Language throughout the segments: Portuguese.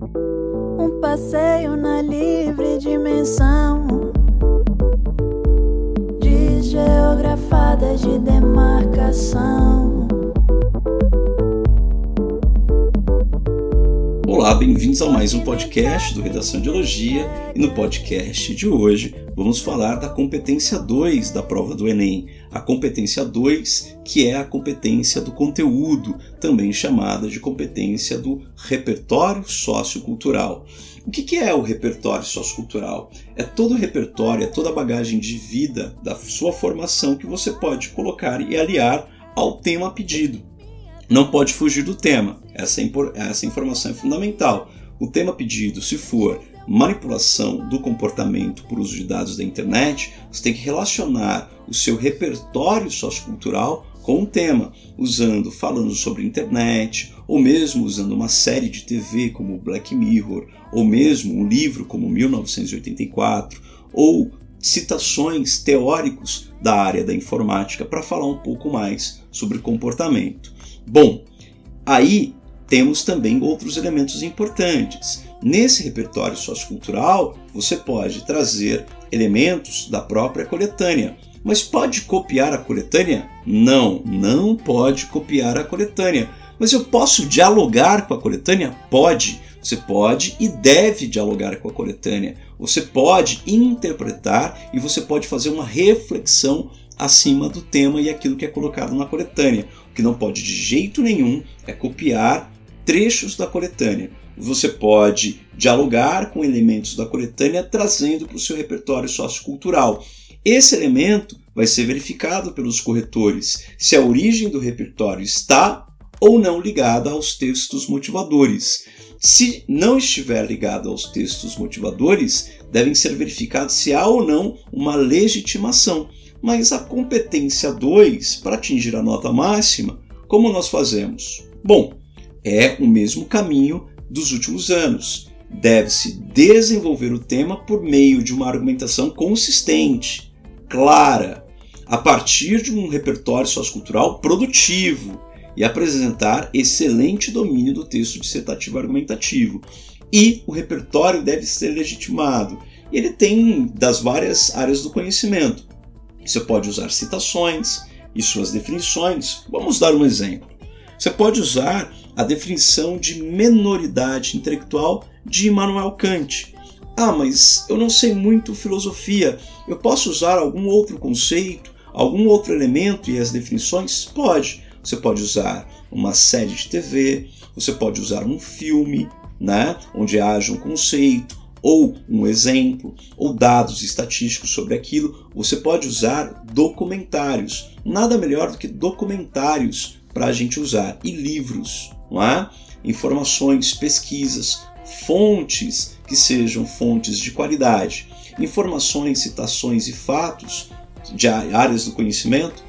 Um passeio na livre dimensão de de demarcação. Olá, bem-vindos a mais um podcast do Redação de Elogia e no podcast de hoje vamos falar da competência 2 da prova do Enem, a competência 2, que é a competência do conteúdo, também chamada de competência do repertório sociocultural. O que é o repertório sociocultural? É todo o repertório, é toda a bagagem de vida da sua formação que você pode colocar e aliar ao tema pedido não pode fugir do tema. Essa, essa informação é fundamental. O tema pedido, se for manipulação do comportamento por uso de dados da internet, você tem que relacionar o seu repertório sociocultural com o tema, usando, falando sobre internet, ou mesmo usando uma série de TV como Black Mirror, ou mesmo um livro como 1984, ou citações teóricos da área da informática para falar um pouco mais sobre comportamento. Bom, aí temos também outros elementos importantes. Nesse repertório sociocultural, você pode trazer elementos da própria coletânea. Mas pode copiar a coletânea? Não, não pode copiar a coletânea. Mas eu posso dialogar com a coletânea? Pode. Você pode e deve dialogar com a coletânea. Você pode interpretar e você pode fazer uma reflexão acima do tema e aquilo que é colocado na coletânea. O que não pode de jeito nenhum é copiar trechos da coletânea. Você pode dialogar com elementos da coletânea trazendo para o seu repertório sociocultural. Esse elemento vai ser verificado pelos corretores se a origem do repertório está ou não ligada aos textos motivadores. Se não estiver ligado aos textos motivadores, devem ser verificados se há ou não uma legitimação. Mas a competência 2, para atingir a nota máxima, como nós fazemos? Bom, é o mesmo caminho dos últimos anos. Deve-se desenvolver o tema por meio de uma argumentação consistente, clara, a partir de um repertório sociocultural produtivo e apresentar excelente domínio do texto dissertativo argumentativo. E o repertório deve ser legitimado. Ele tem das várias áreas do conhecimento. Você pode usar citações e suas definições. Vamos dar um exemplo. Você pode usar a definição de menoridade intelectual de Immanuel Kant. Ah, mas eu não sei muito filosofia. Eu posso usar algum outro conceito, algum outro elemento e as definições? Pode. Você pode usar uma série de TV, você pode usar um filme, né, onde haja um conceito, ou um exemplo, ou dados estatísticos sobre aquilo, você pode usar documentários. Nada melhor do que documentários para a gente usar. E livros, não é? informações, pesquisas, fontes que sejam fontes de qualidade. Informações, citações e fatos de áreas do conhecimento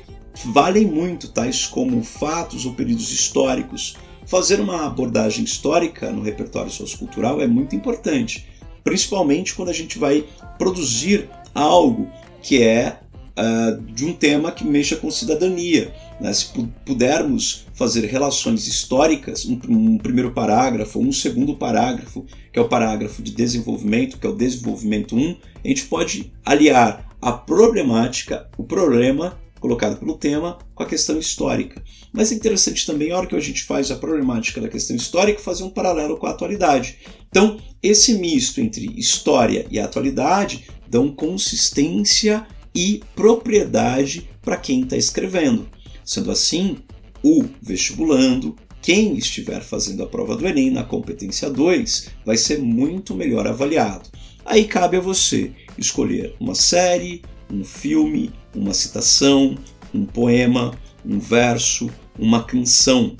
valem muito, tais como fatos ou períodos históricos. Fazer uma abordagem histórica no repertório sociocultural é muito importante principalmente quando a gente vai produzir algo que é uh, de um tema que mexa com cidadania. Né? Se pudermos fazer relações históricas, um, um, primeiro parágrafo, um segundo parágrafo, que é o parágrafo de desenvolvimento, que é o desenvolvimento 1, a gente pode aliar a problemática, o problema colocado pelo tema com a questão histórica. Mas é interessante também, a hora que a gente faz a problemática da questão histórica, fazer um paralelo com a atualidade. Então, esse misto entre história e atualidade dão consistência e propriedade para quem está escrevendo. Sendo assim, o vestibulando, quem estiver fazendo a prova do Enem na competência 2, vai ser muito melhor avaliado. Aí cabe a você escolher uma série, um filme, uma citação, um poema, um verso, uma canção.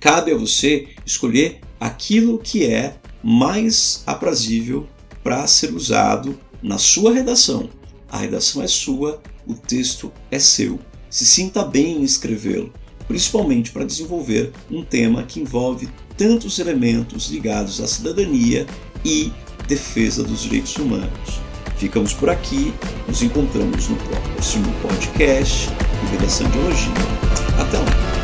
Cabe a você escolher aquilo que é mais aprazível para ser usado na sua redação. A redação é sua, o texto é seu. Se sinta bem em escrevê-lo, principalmente para desenvolver um tema que envolve tantos elementos ligados à cidadania e defesa dos direitos humanos. Ficamos por aqui, nos encontramos no próximo podcast do Redação de Até lá!